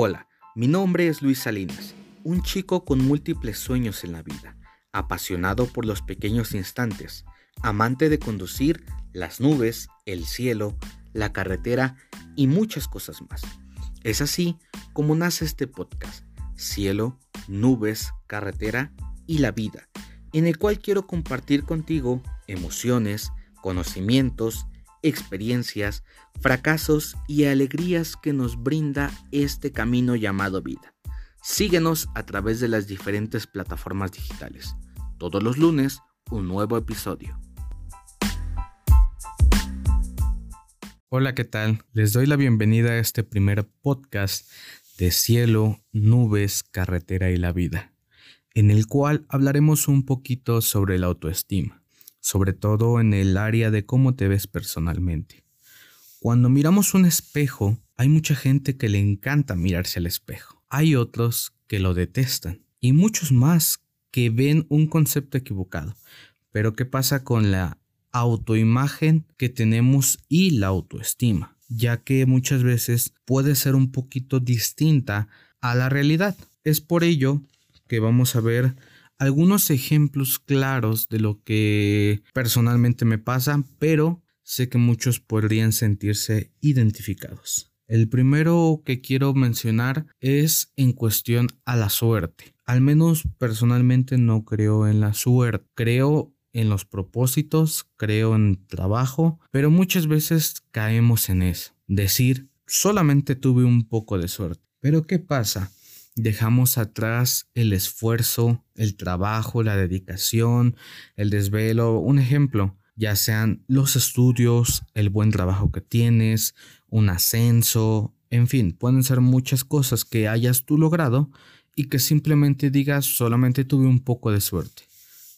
Hola, mi nombre es Luis Salinas, un chico con múltiples sueños en la vida, apasionado por los pequeños instantes, amante de conducir las nubes, el cielo, la carretera y muchas cosas más. Es así como nace este podcast, Cielo, Nubes, Carretera y la Vida, en el cual quiero compartir contigo emociones, conocimientos, experiencias, fracasos y alegrías que nos brinda este camino llamado vida. Síguenos a través de las diferentes plataformas digitales. Todos los lunes, un nuevo episodio. Hola, ¿qué tal? Les doy la bienvenida a este primer podcast de Cielo, Nubes, Carretera y la Vida, en el cual hablaremos un poquito sobre la autoestima sobre todo en el área de cómo te ves personalmente. Cuando miramos un espejo, hay mucha gente que le encanta mirarse al espejo. Hay otros que lo detestan y muchos más que ven un concepto equivocado. Pero ¿qué pasa con la autoimagen que tenemos y la autoestima? Ya que muchas veces puede ser un poquito distinta a la realidad. Es por ello que vamos a ver algunos ejemplos claros de lo que personalmente me pasa, pero sé que muchos podrían sentirse identificados. El primero que quiero mencionar es en cuestión a la suerte. Al menos personalmente no creo en la suerte. Creo en los propósitos, creo en trabajo, pero muchas veces caemos en eso. Decir, solamente tuve un poco de suerte. Pero ¿qué pasa? Dejamos atrás el esfuerzo, el trabajo, la dedicación, el desvelo. Un ejemplo, ya sean los estudios, el buen trabajo que tienes, un ascenso, en fin, pueden ser muchas cosas que hayas tú logrado y que simplemente digas solamente tuve un poco de suerte.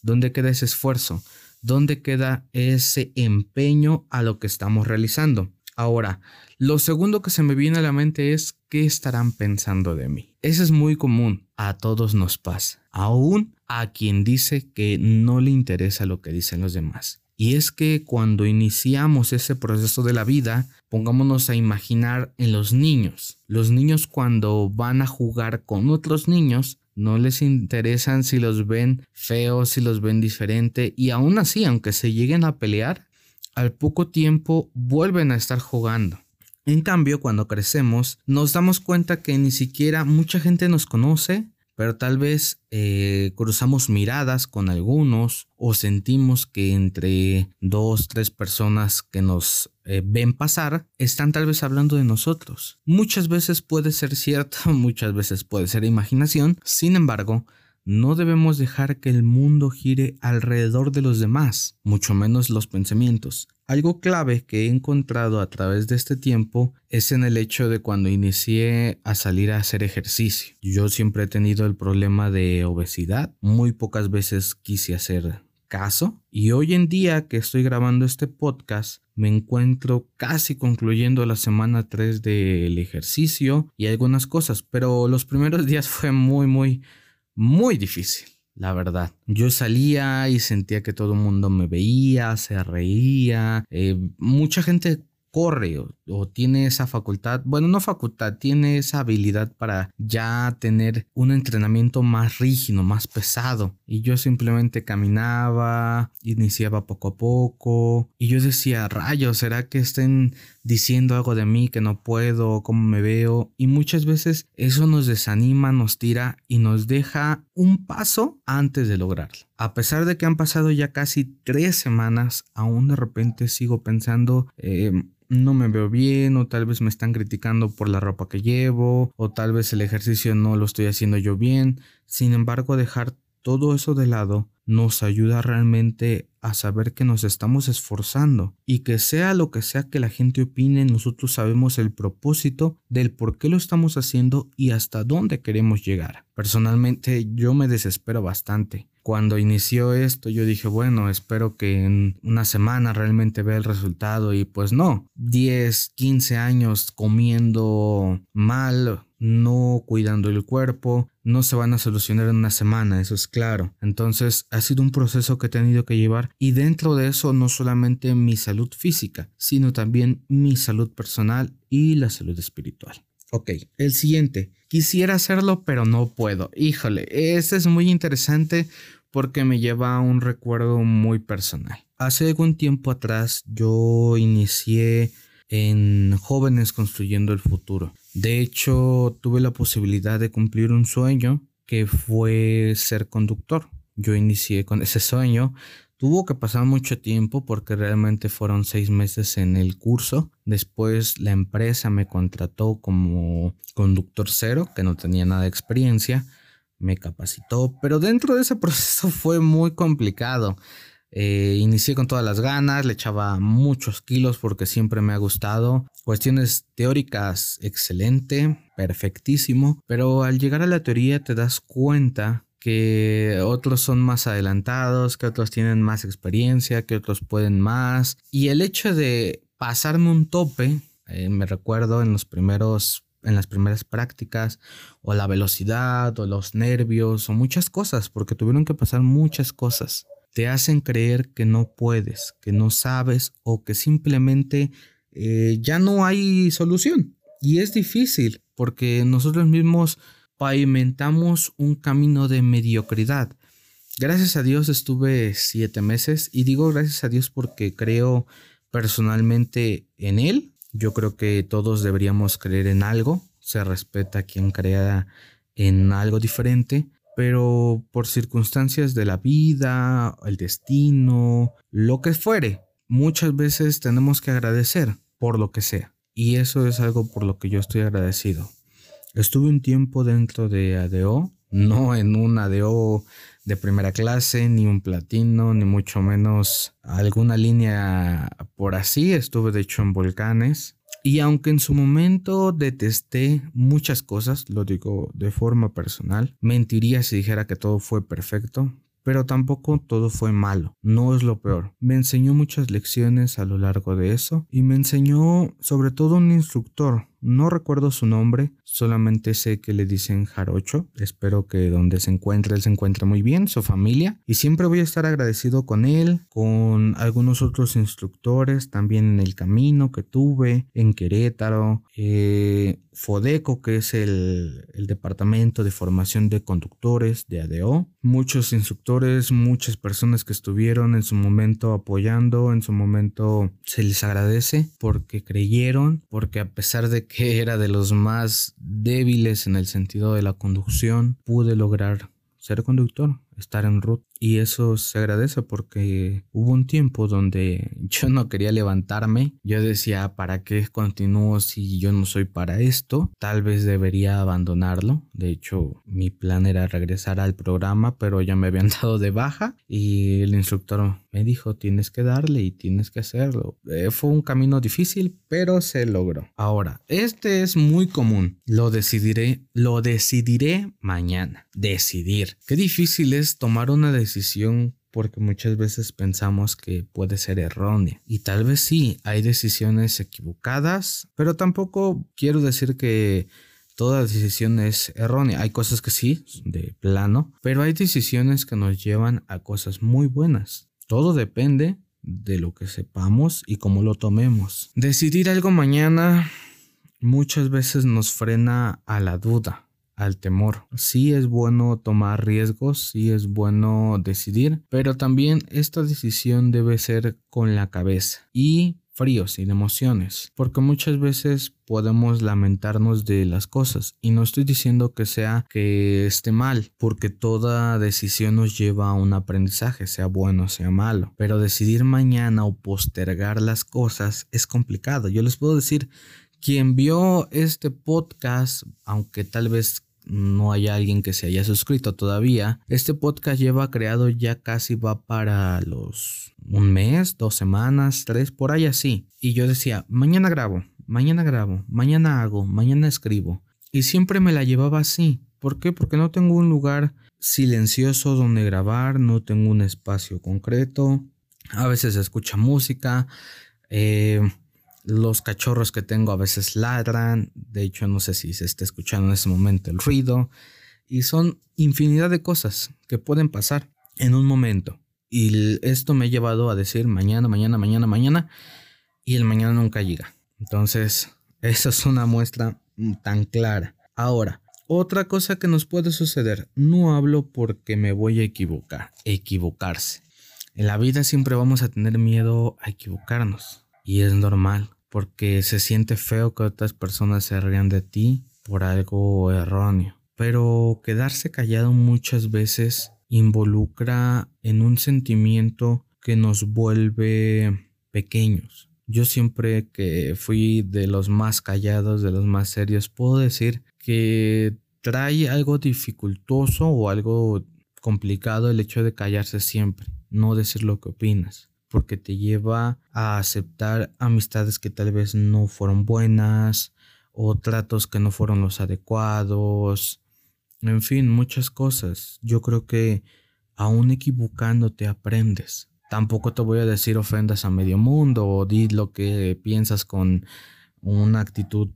¿Dónde queda ese esfuerzo? ¿Dónde queda ese empeño a lo que estamos realizando? Ahora, lo segundo que se me viene a la mente es qué estarán pensando de mí. Eso es muy común, a todos nos pasa, aún a quien dice que no le interesa lo que dicen los demás. Y es que cuando iniciamos ese proceso de la vida, pongámonos a imaginar en los niños. Los niños cuando van a jugar con otros niños, no les interesan si los ven feos, si los ven diferente, y aún así, aunque se lleguen a pelear, al poco tiempo vuelven a estar jugando. En cambio, cuando crecemos, nos damos cuenta que ni siquiera mucha gente nos conoce, pero tal vez eh, cruzamos miradas con algunos o sentimos que entre dos, tres personas que nos eh, ven pasar están tal vez hablando de nosotros. Muchas veces puede ser cierto, muchas veces puede ser imaginación, sin embargo, no debemos dejar que el mundo gire alrededor de los demás, mucho menos los pensamientos. Algo clave que he encontrado a través de este tiempo es en el hecho de cuando inicié a salir a hacer ejercicio. Yo siempre he tenido el problema de obesidad, muy pocas veces quise hacer caso y hoy en día que estoy grabando este podcast me encuentro casi concluyendo la semana 3 del ejercicio y algunas cosas, pero los primeros días fue muy muy muy difícil, la verdad. Yo salía y sentía que todo el mundo me veía, se reía. Eh, mucha gente corre o, tiene esa facultad, bueno, no facultad, tiene esa habilidad para ya tener un entrenamiento más rígido, más pesado. Y yo simplemente caminaba, iniciaba poco a poco y yo decía, rayos, ¿será que estén diciendo algo de mí que no puedo, cómo me veo? Y muchas veces eso nos desanima, nos tira y nos deja un paso antes de lograrlo. A pesar de que han pasado ya casi tres semanas, aún de repente sigo pensando, eh, no me veo bien o tal vez me están criticando por la ropa que llevo o tal vez el ejercicio no lo estoy haciendo yo bien. Sin embargo, dejar todo eso de lado nos ayuda realmente a saber que nos estamos esforzando y que sea lo que sea que la gente opine, nosotros sabemos el propósito del por qué lo estamos haciendo y hasta dónde queremos llegar. Personalmente yo me desespero bastante. Cuando inició esto yo dije, bueno, espero que en una semana realmente vea el resultado y pues no, 10, 15 años comiendo mal, no cuidando el cuerpo, no se van a solucionar en una semana, eso es claro. Entonces ha sido un proceso que he tenido que llevar y dentro de eso no solamente mi salud física, sino también mi salud personal y la salud espiritual. Ok, el siguiente. Quisiera hacerlo, pero no puedo. Híjole, este es muy interesante porque me lleva a un recuerdo muy personal. Hace algún tiempo atrás yo inicié en Jóvenes Construyendo el Futuro. De hecho, tuve la posibilidad de cumplir un sueño que fue ser conductor. Yo inicié con ese sueño. Tuvo que pasar mucho tiempo porque realmente fueron seis meses en el curso. Después la empresa me contrató como conductor cero, que no tenía nada de experiencia. Me capacitó, pero dentro de ese proceso fue muy complicado. Eh, inicié con todas las ganas, le echaba muchos kilos porque siempre me ha gustado. Cuestiones teóricas, excelente, perfectísimo. Pero al llegar a la teoría te das cuenta que otros son más adelantados, que otros tienen más experiencia, que otros pueden más. Y el hecho de pasarme un tope, eh, me recuerdo en los primeros en las primeras prácticas, o la velocidad, o los nervios, o muchas cosas, porque tuvieron que pasar muchas cosas te hacen creer que no puedes, que no sabes o que simplemente eh, ya no hay solución. Y es difícil porque nosotros mismos pavimentamos un camino de mediocridad. Gracias a Dios estuve siete meses y digo gracias a Dios porque creo personalmente en Él. Yo creo que todos deberíamos creer en algo. Se respeta a quien crea en algo diferente pero por circunstancias de la vida, el destino, lo que fuere, muchas veces tenemos que agradecer por lo que sea. Y eso es algo por lo que yo estoy agradecido. Estuve un tiempo dentro de ADO, no en un ADO de primera clase, ni un platino, ni mucho menos alguna línea por así. Estuve de hecho en volcanes. Y aunque en su momento detesté muchas cosas, lo digo de forma personal, mentiría si dijera que todo fue perfecto, pero tampoco todo fue malo, no es lo peor. Me enseñó muchas lecciones a lo largo de eso y me enseñó sobre todo un instructor, no recuerdo su nombre, solamente sé que le dicen Jarocho. Espero que donde se encuentre él se encuentre muy bien, su familia. Y siempre voy a estar agradecido con él, con algunos otros instructores, también en el camino que tuve, en Querétaro, eh, Fodeco, que es el, el departamento de formación de conductores de ADO. Muchos instructores, muchas personas que estuvieron en su momento apoyando, en su momento se les agradece porque creyeron, porque a pesar de era de los más débiles en el sentido de la conducción, pude lograr ser conductor, estar en route. Y eso se agradece porque hubo un tiempo donde yo no quería levantarme. Yo decía, ¿para qué continúo si yo no soy para esto? Tal vez debería abandonarlo. De hecho, mi plan era regresar al programa, pero ya me habían dado de baja y el instructor me dijo, tienes que darle y tienes que hacerlo. Eh, fue un camino difícil, pero se logró. Ahora, este es muy común. Lo decidiré, lo decidiré mañana. Decidir. Qué difícil es tomar una decisión porque muchas veces pensamos que puede ser errónea. Y tal vez sí, hay decisiones equivocadas, pero tampoco quiero decir que toda decisión es errónea. Hay cosas que sí, de plano, pero hay decisiones que nos llevan a cosas muy buenas. Todo depende de lo que sepamos y cómo lo tomemos. Decidir algo mañana muchas veces nos frena a la duda al temor. Sí es bueno tomar riesgos, sí es bueno decidir, pero también esta decisión debe ser con la cabeza y frío, sin emociones, porque muchas veces podemos lamentarnos de las cosas y no estoy diciendo que sea que esté mal, porque toda decisión nos lleva a un aprendizaje, sea bueno o sea malo, pero decidir mañana o postergar las cosas es complicado. Yo les puedo decir quien vio este podcast, aunque tal vez no hay alguien que se haya suscrito todavía, este podcast lleva creado ya casi va para los un mes, dos semanas, tres, por ahí así. Y yo decía, mañana grabo, mañana grabo, mañana hago, mañana escribo. Y siempre me la llevaba así. ¿Por qué? Porque no tengo un lugar silencioso donde grabar, no tengo un espacio concreto. A veces se escucha música. Eh, los cachorros que tengo a veces ladran, de hecho no sé si se está escuchando en ese momento el ruido, y son infinidad de cosas que pueden pasar en un momento. Y esto me ha llevado a decir mañana, mañana, mañana, mañana, y el mañana nunca llega. Entonces, esa es una muestra tan clara. Ahora, otra cosa que nos puede suceder, no hablo porque me voy a equivocar, equivocarse. En la vida siempre vamos a tener miedo a equivocarnos y es normal porque se siente feo que otras personas se rían de ti por algo erróneo. Pero quedarse callado muchas veces involucra en un sentimiento que nos vuelve pequeños. Yo siempre que fui de los más callados, de los más serios, puedo decir que trae algo dificultoso o algo complicado el hecho de callarse siempre, no decir lo que opinas, porque te lleva a aceptar amistades que tal vez no fueron buenas o tratos que no fueron los adecuados, en fin, muchas cosas. Yo creo que aún equivocándote aprendes. Tampoco te voy a decir ofendas a medio mundo o di lo que piensas con una actitud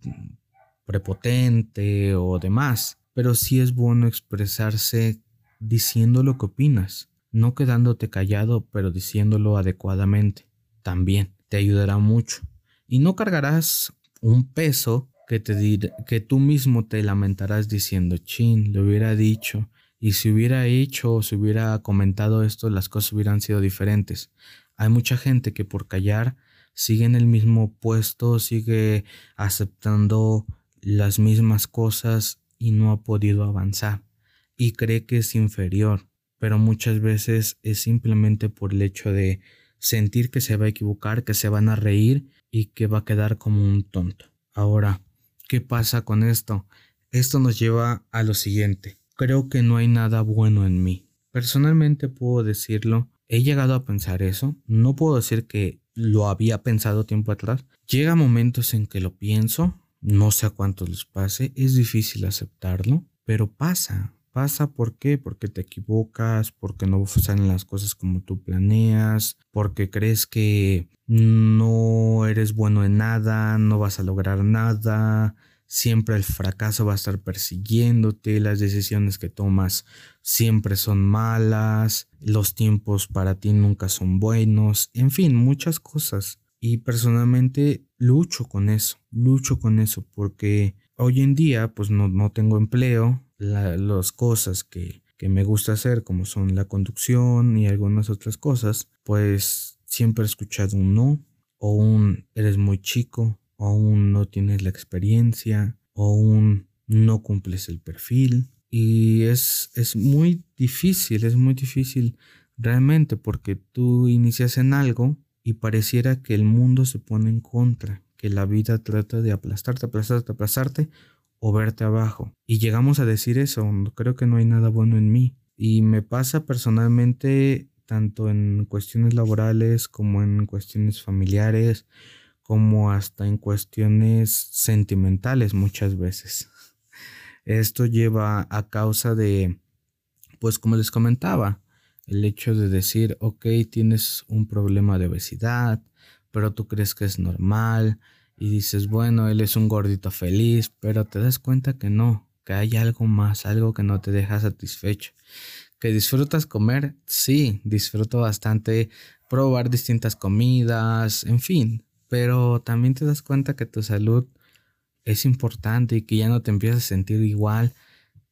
prepotente o demás, pero sí es bueno expresarse diciendo lo que opinas, no quedándote callado, pero diciéndolo adecuadamente. También te ayudará mucho y no cargarás un peso que te que tú mismo te lamentarás diciendo, "Chin, le hubiera dicho y si hubiera hecho o si hubiera comentado esto, las cosas hubieran sido diferentes." Hay mucha gente que por callar sigue en el mismo puesto, sigue aceptando las mismas cosas y no ha podido avanzar y cree que es inferior, pero muchas veces es simplemente por el hecho de sentir que se va a equivocar, que se van a reír y que va a quedar como un tonto. Ahora, ¿qué pasa con esto? Esto nos lleva a lo siguiente. Creo que no hay nada bueno en mí. Personalmente puedo decirlo, he llegado a pensar eso, no puedo decir que lo había pensado tiempo atrás. Llega momentos en que lo pienso, no sé a cuántos les pase, es difícil aceptarlo, pero pasa. Pasa ¿por qué? Porque te equivocas, porque no salen las cosas como tú planeas, porque crees que no eres bueno en nada, no vas a lograr nada, siempre el fracaso va a estar persiguiéndote, las decisiones que tomas siempre son malas, los tiempos para ti nunca son buenos, en fin, muchas cosas. Y personalmente lucho con eso, lucho con eso porque hoy en día pues no, no tengo empleo, las cosas que, que me gusta hacer como son la conducción y algunas otras cosas, pues siempre he escuchado un no o un eres muy chico o un no tienes la experiencia o un no cumples el perfil. Y es, es muy difícil, es muy difícil realmente porque tú inicias en algo y pareciera que el mundo se pone en contra, que la vida trata de aplastarte, aplastarte, aplastarte o verte abajo. Y llegamos a decir eso, creo que no hay nada bueno en mí. Y me pasa personalmente tanto en cuestiones laborales como en cuestiones familiares, como hasta en cuestiones sentimentales muchas veces. Esto lleva a causa de, pues como les comentaba, el hecho de decir, ok, tienes un problema de obesidad, pero tú crees que es normal y dices, bueno, él es un gordito feliz, pero te das cuenta que no, que hay algo más, algo que no te deja satisfecho. ¿Que disfrutas comer? Sí, disfruto bastante probar distintas comidas, en fin, pero también te das cuenta que tu salud es importante y que ya no te empiezas a sentir igual,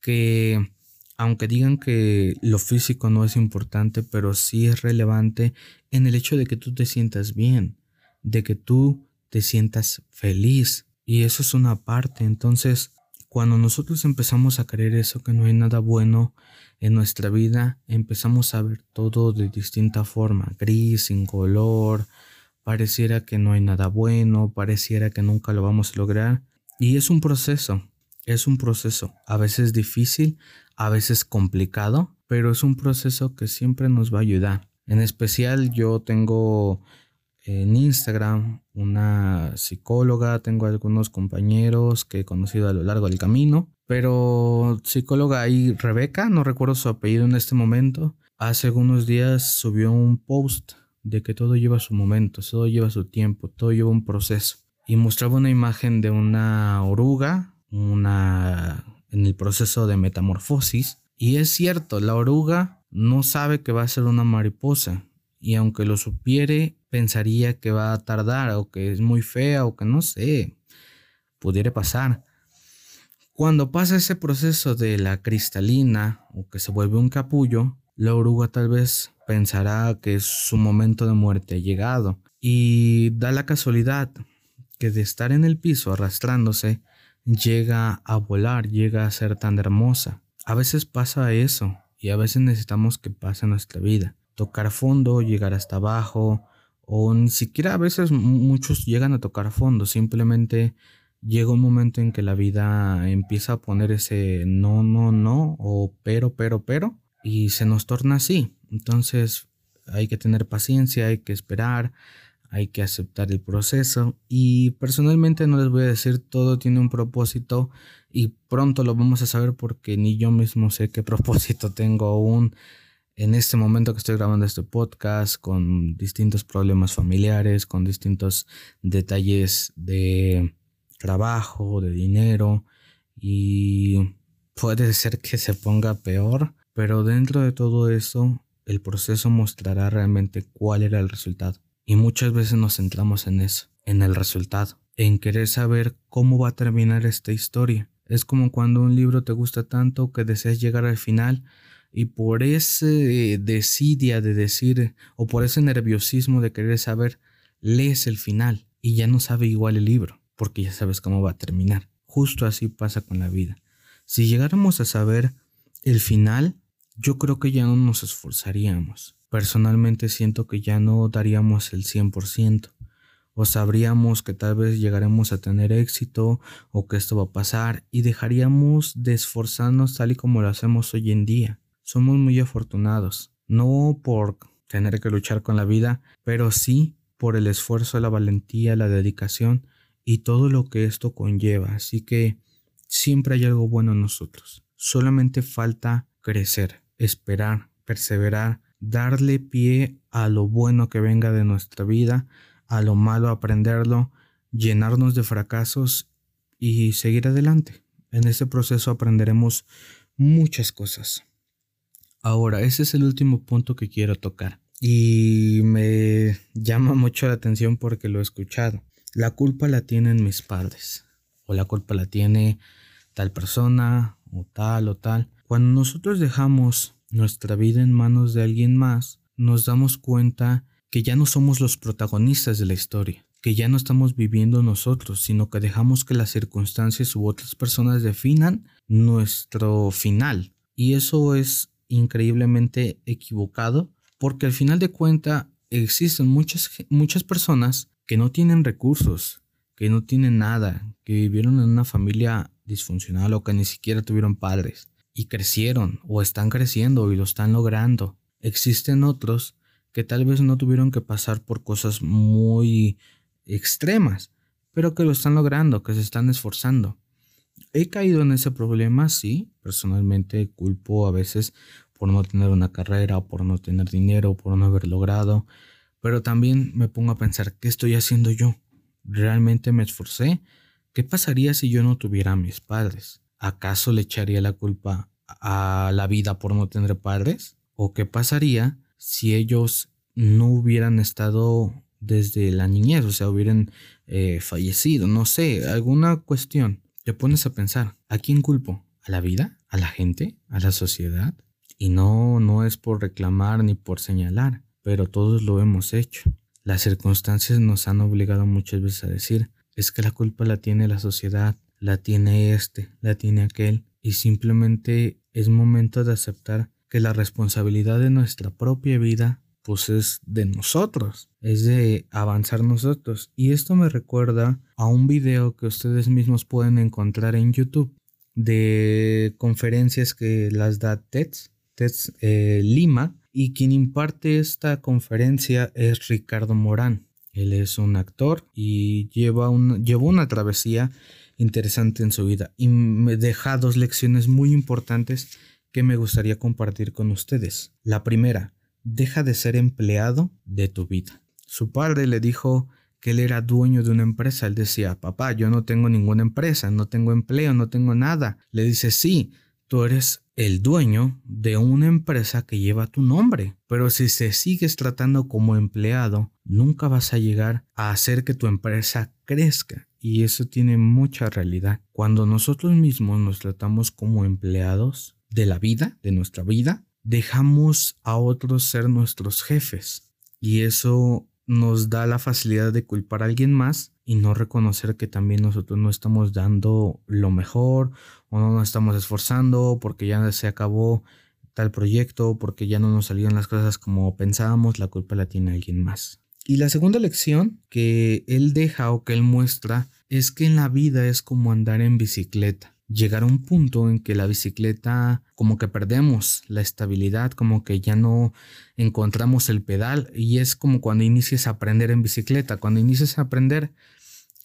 que aunque digan que lo físico no es importante, pero sí es relevante en el hecho de que tú te sientas bien, de que tú te sientas feliz. Y eso es una parte. Entonces, cuando nosotros empezamos a creer eso, que no hay nada bueno en nuestra vida, empezamos a ver todo de distinta forma, gris, sin color, pareciera que no hay nada bueno, pareciera que nunca lo vamos a lograr. Y es un proceso, es un proceso, a veces difícil, a veces complicado, pero es un proceso que siempre nos va a ayudar. En especial yo tengo en Instagram una psicóloga, tengo algunos compañeros que he conocido a lo largo del camino, pero psicóloga ahí Rebeca, no recuerdo su apellido en este momento, hace algunos días subió un post de que todo lleva su momento, todo lleva su tiempo, todo lleva un proceso y mostraba una imagen de una oruga, una en el proceso de metamorfosis. Y es cierto, la oruga no sabe que va a ser una mariposa. Y aunque lo supiere, pensaría que va a tardar o que es muy fea o que no sé, pudiera pasar. Cuando pasa ese proceso de la cristalina o que se vuelve un capullo, la oruga tal vez pensará que su momento de muerte ha llegado y da la casualidad que de estar en el piso arrastrándose llega a volar, llega a ser tan hermosa. A veces pasa eso y a veces necesitamos que pase nuestra vida. Tocar fondo, llegar hasta abajo o ni siquiera a veces muchos llegan a tocar fondo, simplemente llega un momento en que la vida empieza a poner ese no, no, no o pero, pero, pero y se nos torna así. Entonces hay que tener paciencia, hay que esperar, hay que aceptar el proceso y personalmente no les voy a decir todo tiene un propósito y pronto lo vamos a saber porque ni yo mismo sé qué propósito tengo aún en este momento que estoy grabando este podcast con distintos problemas familiares, con distintos detalles de trabajo, de dinero y puede ser que se ponga peor, pero dentro de todo eso el proceso mostrará realmente cuál era el resultado. Y muchas veces nos centramos en eso, en el resultado, en querer saber cómo va a terminar esta historia. Es como cuando un libro te gusta tanto que deseas llegar al final y por ese desidia de decir o por ese nerviosismo de querer saber, lees el final y ya no sabe igual el libro, porque ya sabes cómo va a terminar. Justo así pasa con la vida. Si llegáramos a saber el final, yo creo que ya no nos esforzaríamos. Personalmente siento que ya no daríamos el 100%, o sabríamos que tal vez llegaremos a tener éxito o que esto va a pasar y dejaríamos de esforzarnos tal y como lo hacemos hoy en día. Somos muy afortunados, no por tener que luchar con la vida, pero sí por el esfuerzo, la valentía, la dedicación y todo lo que esto conlleva. Así que siempre hay algo bueno en nosotros. Solamente falta crecer, esperar, perseverar darle pie a lo bueno que venga de nuestra vida, a lo malo aprenderlo, llenarnos de fracasos y seguir adelante. En ese proceso aprenderemos muchas cosas. Ahora, ese es el último punto que quiero tocar y me llama mucho la atención porque lo he escuchado. La culpa la tienen mis padres o la culpa la tiene tal persona o tal o tal. Cuando nosotros dejamos nuestra vida en manos de alguien más, nos damos cuenta que ya no somos los protagonistas de la historia, que ya no estamos viviendo nosotros, sino que dejamos que las circunstancias u otras personas definan nuestro final. Y eso es increíblemente equivocado, porque al final de cuenta existen muchas, muchas personas que no tienen recursos, que no tienen nada, que vivieron en una familia disfuncional o que ni siquiera tuvieron padres y crecieron o están creciendo y lo están logrando. Existen otros que tal vez no tuvieron que pasar por cosas muy extremas, pero que lo están logrando, que se están esforzando. He caído en ese problema, sí, personalmente culpo a veces por no tener una carrera, por no tener dinero, por no haber logrado, pero también me pongo a pensar, ¿qué estoy haciendo yo? ¿Realmente me esforcé? ¿Qué pasaría si yo no tuviera a mis padres? ¿acaso le echaría la culpa a la vida por no tener padres? ¿O qué pasaría si ellos no hubieran estado desde la niñez, o sea, hubieran eh, fallecido? No sé, alguna cuestión. Te pones a pensar, ¿a quién culpo? ¿A la vida? ¿A la gente? ¿A la sociedad? Y no, no es por reclamar ni por señalar, pero todos lo hemos hecho. Las circunstancias nos han obligado muchas veces a decir, es que la culpa la tiene la sociedad, la tiene este, la tiene aquel, y simplemente es momento de aceptar que la responsabilidad de nuestra propia vida pues es de nosotros, es de avanzar nosotros. Y esto me recuerda a un video que ustedes mismos pueden encontrar en YouTube de conferencias que las da TEDx, TEDx eh, Lima, y quien imparte esta conferencia es Ricardo Morán. Él es un actor y lleva un, llevó una travesía interesante en su vida y me deja dos lecciones muy importantes que me gustaría compartir con ustedes. La primera, deja de ser empleado de tu vida. Su padre le dijo que él era dueño de una empresa. Él decía, papá, yo no tengo ninguna empresa, no tengo empleo, no tengo nada. Le dice, sí, tú eres el dueño de una empresa que lleva tu nombre. Pero si se sigues tratando como empleado, nunca vas a llegar a hacer que tu empresa crezca. Y eso tiene mucha realidad. Cuando nosotros mismos nos tratamos como empleados de la vida, de nuestra vida, dejamos a otros ser nuestros jefes. Y eso nos da la facilidad de culpar a alguien más y no reconocer que también nosotros no estamos dando lo mejor o no nos estamos esforzando porque ya se acabó tal proyecto, porque ya no nos salieron las cosas como pensábamos, la culpa la tiene alguien más. Y la segunda lección que él deja o que él muestra es que en la vida es como andar en bicicleta llegar a un punto en que la bicicleta como que perdemos la estabilidad, como que ya no encontramos el pedal y es como cuando inicias a aprender en bicicleta, cuando inicias a aprender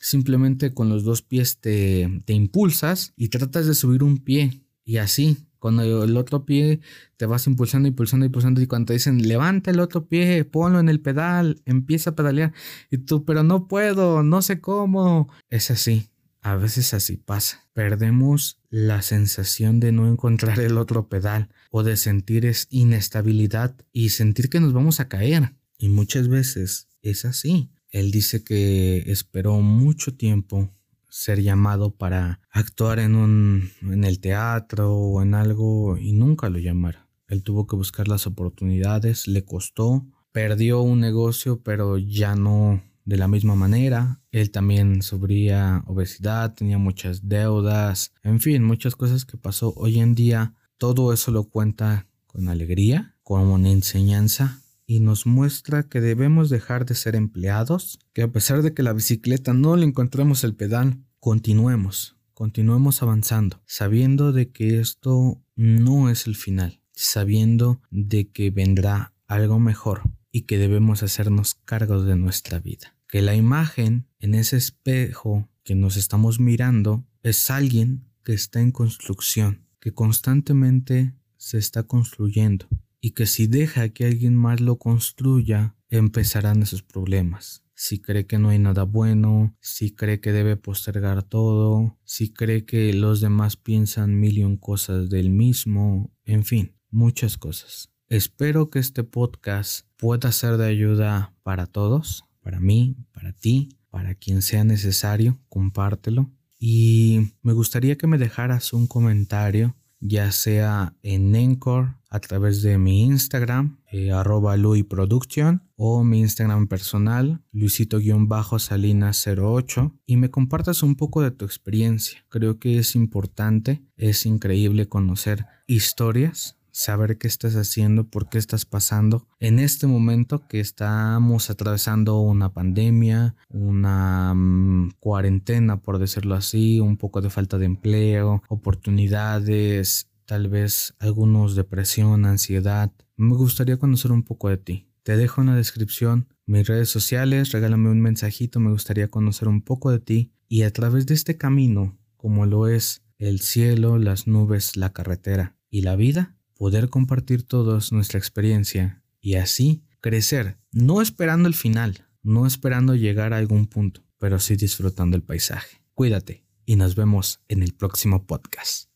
simplemente con los dos pies te, impulsas y tratas de subir un pie y así. Cuando el otro pie te vas impulsando, impulsando, impulsando, y cuando te dicen levanta el otro pie, ponlo en el pedal, empieza a pedalear, y tú, pero no puedo, no sé cómo. Es así, a veces así pasa. Perdemos la sensación de no encontrar el otro pedal o de sentir es inestabilidad y sentir que nos vamos a caer. Y muchas veces es así. Él dice que esperó mucho tiempo ser llamado para actuar en un en el teatro o en algo y nunca lo llamaron. Él tuvo que buscar las oportunidades, le costó, perdió un negocio, pero ya no de la misma manera. Él también sufría obesidad, tenía muchas deudas, en fin, muchas cosas que pasó. Hoy en día todo eso lo cuenta con alegría, como una enseñanza y nos muestra que debemos dejar de ser empleados, que a pesar de que la bicicleta no le encontremos el pedal, continuemos, continuemos avanzando, sabiendo de que esto no es el final, sabiendo de que vendrá algo mejor y que debemos hacernos cargo de nuestra vida que la imagen en ese espejo que nos estamos mirando es alguien que está en construcción, que constantemente se está construyendo y que si deja que alguien más lo construya, empezarán esos problemas. Si cree que no hay nada bueno, si cree que debe postergar todo, si cree que los demás piensan mil y un cosas del mismo, en fin, muchas cosas. Espero que este podcast pueda ser de ayuda para todos para mí, para ti, para quien sea necesario, compártelo. Y me gustaría que me dejaras un comentario, ya sea en Encore, a través de mi Instagram, eh, arroba Production, o mi Instagram personal, luisito-salinas08, y me compartas un poco de tu experiencia. Creo que es importante, es increíble conocer historias saber qué estás haciendo, por qué estás pasando en este momento que estamos atravesando una pandemia, una mm, cuarentena, por decirlo así, un poco de falta de empleo, oportunidades, tal vez algunos depresión, ansiedad. Me gustaría conocer un poco de ti. Te dejo en la descripción mis redes sociales, regálame un mensajito, me gustaría conocer un poco de ti y a través de este camino, como lo es el cielo, las nubes, la carretera y la vida, poder compartir todos nuestra experiencia y así crecer, no esperando el final, no esperando llegar a algún punto, pero sí disfrutando el paisaje. Cuídate y nos vemos en el próximo podcast.